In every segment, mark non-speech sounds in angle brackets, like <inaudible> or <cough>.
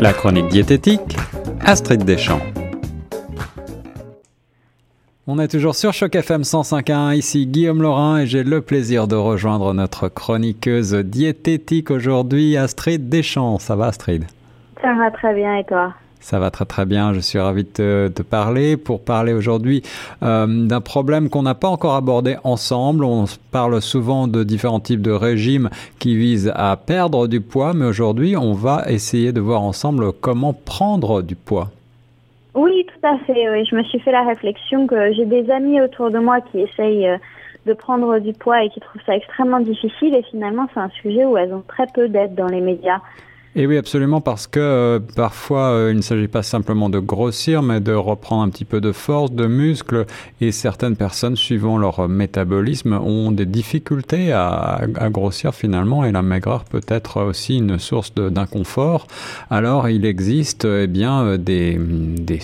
La chronique diététique, Astrid Deschamps. On est toujours sur Choc FM 105.1, ici Guillaume Laurin et j'ai le plaisir de rejoindre notre chroniqueuse diététique aujourd'hui, Astrid Deschamps. Ça va Astrid? Ça va très bien et toi? Ça va très très bien, je suis ravi de te, parler pour parler aujourd'hui euh, d'un problème qu'on n'a pas encore abordé ensemble. On parle souvent de différents types de régimes qui visent à perdre du poids, mais aujourd'hui on va essayer de voir ensemble comment prendre du poids. Oui, tout à fait. Oui. Je me suis fait la réflexion que j'ai des amis autour de moi qui essayent euh, de prendre du poids et qui trouvent ça extrêmement difficile et finalement c'est un sujet où elles ont très peu d'aide dans les médias. Et oui, absolument, parce que euh, parfois, euh, il ne s'agit pas simplement de grossir, mais de reprendre un petit peu de force, de muscle. Et certaines personnes, suivant leur métabolisme, ont des difficultés à, grossir finalement. Et la maigreur peut être aussi une source d'inconfort. Alors, il existe eh bien euh, des, des,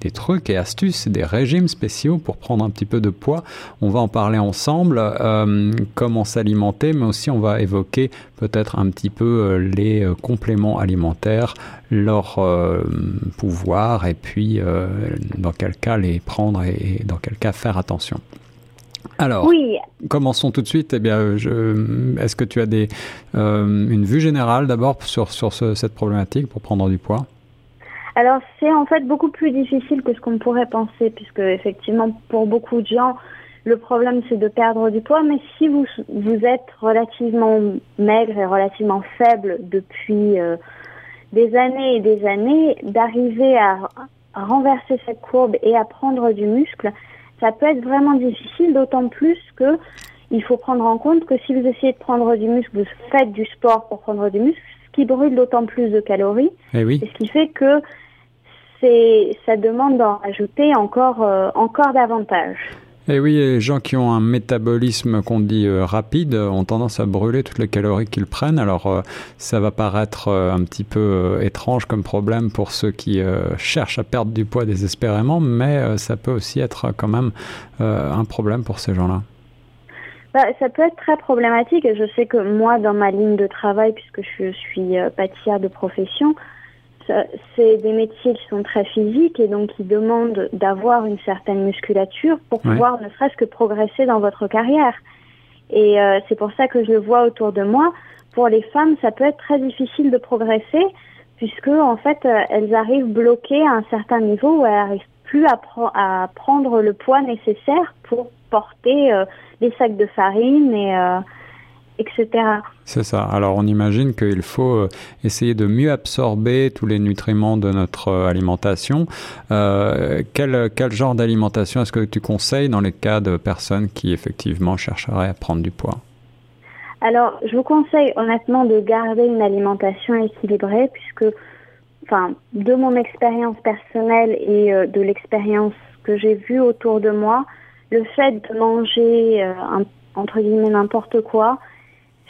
des, trucs et astuces, des régimes spéciaux pour prendre un petit peu de poids. On va en parler ensemble. Euh, comment s'alimenter, mais aussi on va évoquer peut-être un petit peu les compléments alimentaires, leur euh, pouvoir et puis euh, dans quel cas les prendre et, dans quel cas faire attention. Alors, oui. commençons tout de suite. Eh bien, est-ce que tu as des, euh, une vue générale d'abord sur, sur cette problématique pour prendre du poids? Alors c'est en fait beaucoup plus difficile que ce qu'on pourrait penser, puisque effectivement pour beaucoup de gens, le problème, c'est de perdre du poids, mais si vous, vous êtes relativement maigre et relativement faible depuis euh, des années et des années, d'arriver à, renverser cette courbe et à prendre du muscle, ça peut être vraiment difficile, d'autant plus que il faut prendre en compte que si vous essayez de prendre du muscle, vous faites du sport pour prendre du muscle, ce qui brûle d'autant plus de calories, et, eh ce qui fait que c'est ça demande d'en ajouter encore euh, encore davantage. Et eh oui, les gens qui ont un métabolisme qu'on dit euh, rapide ont tendance à brûler toutes les calories qu'ils prennent. Alors euh, ça va paraître euh, un petit peu étrange comme problème pour ceux qui cherchent à perdre du poids désespérément, mais ça peut aussi être quand même un problème pour ces gens-là. Bah, ça peut être très problématique et je sais que moi, dans ma ligne de travail, puisque je suis pâtissière de profession, c'est des métiers qui sont très physiques et donc qui demandent d'avoir une certaine musculature pour pouvoir ne serait-ce que progresser dans votre carrière. Et euh, c'est pour ça que je le vois autour de moi. Pour les femmes, ça peut être très difficile de progresser puisque en fait, euh, elles arrivent bloquées à un certain niveau où elles n'arrivent plus à, à, prendre le poids nécessaire pour porter euh, des sacs de farine et etc. C'est ça. Alors on imagine qu'il faut euh, essayer de mieux absorber tous les nutriments de notre euh, alimentation. Euh, quel, quel genre d'alimentation est-ce que tu conseilles dans les cas de personnes qui effectivement chercheraient à prendre du poids? Alors je vous conseille honnêtement de garder une alimentation équilibrée puisque, enfin, de mon expérience personnelle et de l'expérience que j'ai vue autour de moi, le fait de manger entre guillemets n'importe quoi,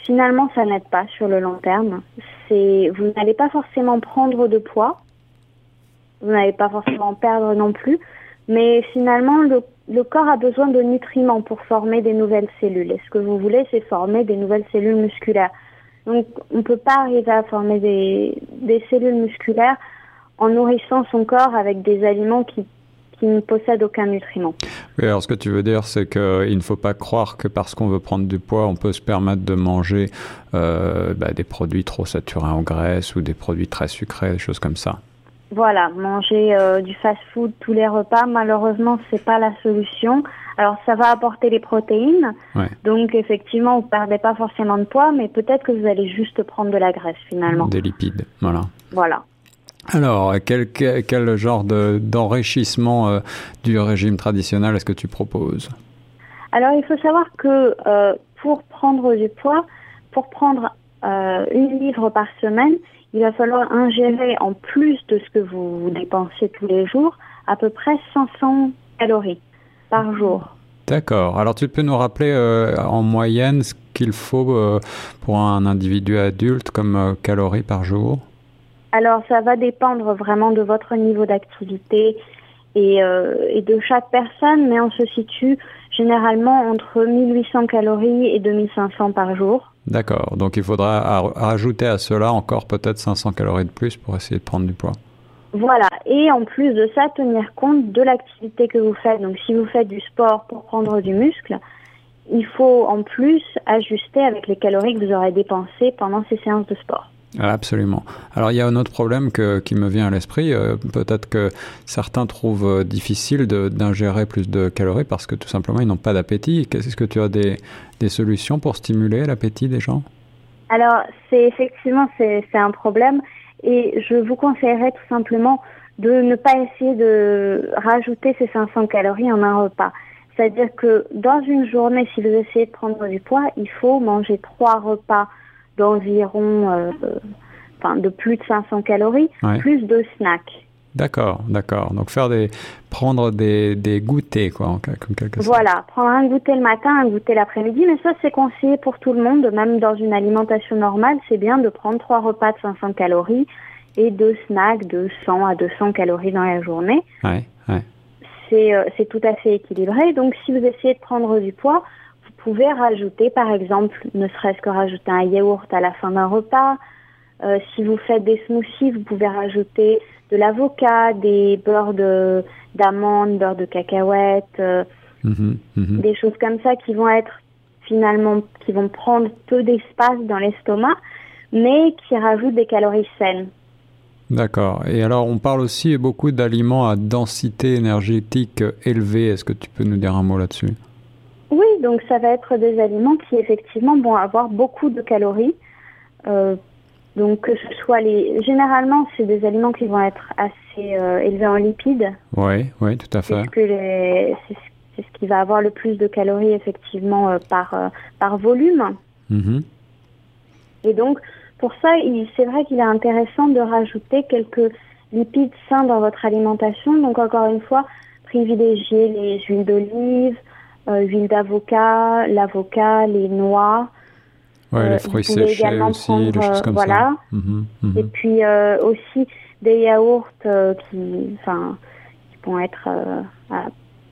finalement, ça n'aide pas sur le long terme. Vous n'allez pas forcément prendre de poids, vous n'allez pas forcément perdre non plus, mais finalement, le, corps a besoin de nutriments pour former des nouvelles cellules. Et ce que vous voulez, c'est former des nouvelles cellules musculaires. Donc, on ne peut pas arriver à former des cellules musculaires en nourrissant son corps avec des aliments qui qui ne possède aucun nutriment. Oui, alors ce que tu veux dire, c'est qu'il ne faut pas croire que parce qu'on veut prendre du poids, on peut se permettre de manger euh, bah, des produits trop saturés en graisse ou des produits très sucrés, des choses comme ça. Voilà, manger euh, du fast-food tous les repas, malheureusement, c'est pas la solution. Alors, ça va apporter les protéines, donc effectivement, vous perdez pas forcément de poids, mais peut-être que vous allez juste prendre de la graisse finalement. Des lipides, voilà. Voilà. Alors, quel, quel genre d'enrichissement euh, du régime traditionnel est-ce que tu proposes? Alors, il faut savoir que euh, pour prendre du poids, pour prendre euh, une livre par semaine, il va falloir ingérer en plus de ce que vous dépensez tous les jours, à peu près 500 calories par jour. D'accord. Alors tu peux nous rappeler en moyenne ce qu'il faut pour un individu adulte comme calories par jour? Alors ça va dépendre vraiment de votre niveau d'activité et, euh, et, de chaque personne, mais on se situe généralement entre 1800 calories et 2500 par jour. D'accord. Donc il faudra rajouter à cela encore peut-être 500 calories de plus pour essayer de prendre du poids. Voilà. Et en plus de ça, tenir compte de l'activité que vous faites. Donc si vous faites du sport pour prendre du muscle, il faut en plus ajuster avec les calories que vous aurez dépensées pendant ces séances de sport. Absolument. Alors il y a un autre problème qui me vient à l'esprit. Euh, peut-être que certains trouvent euh, difficile d'ingérer plus de calories parce que tout simplement ils n'ont pas d'appétit. Est-ce que tu as des, des solutions pour stimuler l'appétit des gens? Alors c'est effectivement c'est un problème et je vous conseillerais tout simplement de ne pas essayer de rajouter ces 500 calories en un repas. C'est-à-dire que dans une journée, si vous essayez de prendre du poids, il faut manger trois repas d'environ, euh, enfin de plus de 500 calories, plus de snacks. D'accord, d'accord. Donc faire des, prendre des, des goûters, quoi, en quelque sorte. Voilà, prendre un goûter le matin, un goûter l'après-midi, mais ça c'est conseillé pour tout le monde, même dans une alimentation normale, c'est bien de prendre trois repas de 500 calories et deux snacks de 100 à 200 calories dans la journée. Ouais, ouais. C'est, euh, c'est tout à fait équilibré. Donc si vous essayez de prendre du poids, pouvez rajouter, par exemple, ne serait-ce que rajouter un yaourt à la fin d'un repas. Euh, si vous faites des smoothies, vous pouvez rajouter de l'avocat, des beurres de, d'amandes, beurre de cacahuètes, euh, mhm, mhm. des choses comme ça qui vont être finalement, qui vont prendre peu d'espace dans l'estomac, mais qui rajoutent des calories saines. D'accord. Et alors, on parle aussi beaucoup d'aliments à densité énergétique élevée. Est-ce que tu peux nous dire un mot là-dessus? Oui, donc ça va être des aliments qui effectivement vont avoir beaucoup de calories. Euh, donc que ce soit les, généralement c'est des aliments qui vont être assez euh, élevés en lipides. Oui, oui, tout à fait. C'est ce qui va avoir le plus de calories effectivement euh, par par volume. Mm-hmm. Et donc pour ça, c'est vrai qu'il est intéressant de rajouter quelques lipides sains dans votre alimentation. Donc encore une fois, privilégier les huiles d'olive, euh, huile d'avocat, l'avocat, les noix. Ouais, les euh, fruits séchés aussi, des choses comme voilà. ça. Mhm, mhm. Et puis euh, aussi des yaourts qui, enfin, qui vont être à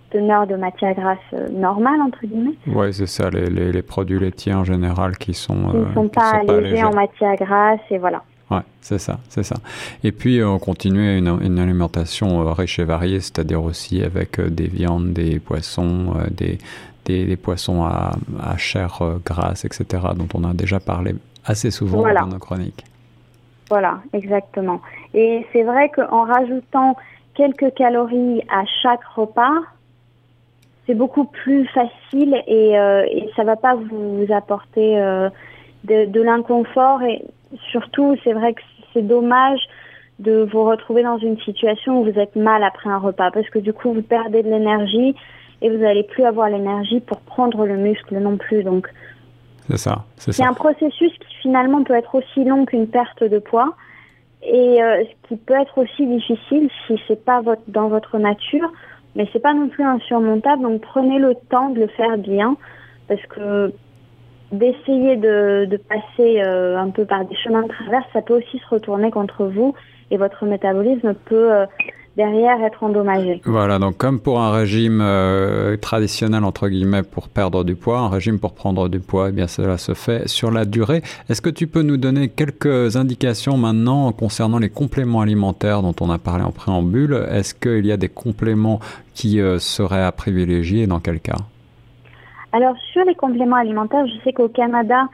teneur de matière grasse normale, entre guillemets. Oui, c'est ça, les, les, les, produits laitiers en général qui sont... Qui ne sont, pas, allégés en matière grasse, et voilà. Ouais, c'est ça, c'est ça. Et puis on continue une, une alimentation euh, riche et variée, c'est-à-dire aussi avec euh, des viandes, des poissons, euh, des, des, poissons à, à, chair grasse, etc., dont on a déjà parlé assez souvent dans nos chroniques. Voilà, exactement. Et c'est vrai qu'en rajoutant quelques calories à chaque repas, c'est beaucoup plus facile et, et ça va pas vous apporter de, de l'inconfort et surtout, c'est vrai que c'est dommage de vous retrouver dans une situation où vous êtes mal après un repas parce que du coup vous perdez de l'énergie et vous n'allez plus avoir l'énergie pour prendre le muscle non plus. Donc c'est ça. C'est un processus qui finalement peut être aussi long qu'une perte de poids et euh, ce qui peut être aussi difficile si c'est pas votre, dans votre nature, mais c'est pas non plus insurmontable. Donc prenez le temps de le faire bien parce que d'essayer de, passer euh, un peu par des chemins de traverse, ça peut aussi se retourner contre vous et votre métabolisme peut euh, derrière être endommagé. Voilà, donc comme pour un régime euh, traditionnel entre guillemets pour perdre du poids, un régime pour prendre du poids, eh bien cela se fait sur la durée. Est-ce que tu peux nous donner quelques indications maintenant concernant les compléments alimentaires dont on a parlé en préambule? Est-ce qu'il y a des compléments qui seraient à privilégier et dans quel cas? Alors sur les compléments alimentaires, je sais qu'au Canada,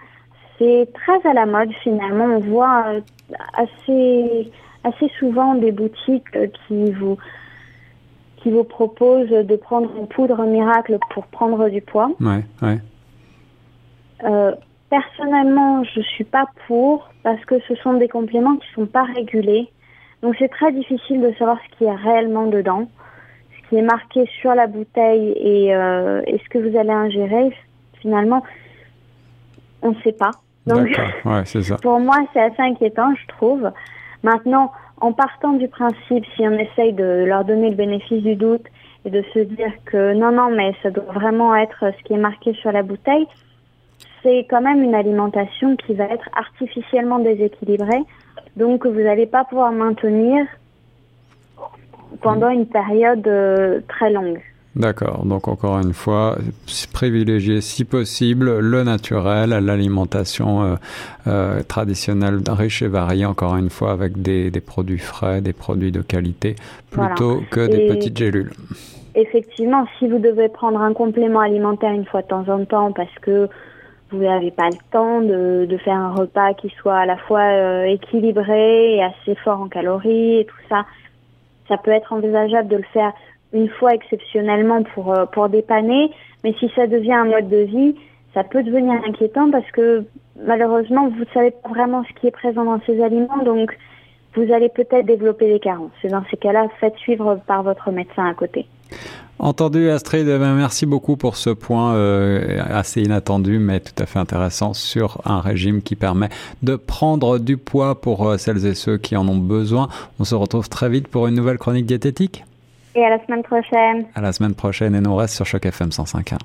c'est très à la mode finalement. On voit euh, assez assez souvent des boutiques euh, qui vous qui vous proposent de prendre une poudre miracle pour prendre du poids. Ouais, ouais. Euh, personnellement, je suis pas pour parce que ce sont des compléments qui sont pas régulés. Donc c'est très difficile de savoir ce qui est réellement dedans est marqué sur la bouteille et, euh, ce que vous allez ingérer, finalement, on ne sait pas. Donc, ça. <laughs> pour moi, c'est assez inquiétant, je trouve. Maintenant, en partant du principe, si on essaye de leur donner le bénéfice du doute et de se dire que non, non, mais ça doit vraiment être ce qui est marqué sur la bouteille, c'est quand même une alimentation qui va être artificiellement déséquilibrée. Donc, vous n'allez pas pouvoir maintenir pendant une période euh, très longue. D'accord. Donc encore une fois, privilégier si possible le naturel, l'alimentation euh, euh, traditionnelle riche et variée, encore une fois, avec des, des produits frais, des produits de qualité, plutôt que des petites gélules. Effectivement, si vous devez prendre un complément alimentaire une fois de temps en temps parce que vous n'avez pas le temps de, de, faire un repas qui soit à la fois euh, équilibré et assez fort en calories et tout ça, ça peut être envisageable de le faire une fois exceptionnellement pour, euh, pour dépanner, mais si ça devient un mode de vie, ça peut devenir inquiétant parce que malheureusement, vous ne savez pas vraiment ce qui est présent dans ces aliments, donc vous allez peut-être développer des carences. Et dans ces cas-là, faites suivre par votre médecin à côté. Entendu Astrid, eh ben, merci beaucoup pour ce point euh, assez inattendu mais tout à fait intéressant sur un régime qui permet de prendre du poids pour euh, celles et ceux qui en ont besoin. On se retrouve très vite pour une nouvelle chronique diététique. Et à la semaine prochaine. À la semaine prochaine et nous reste sur Choc FM 105.1.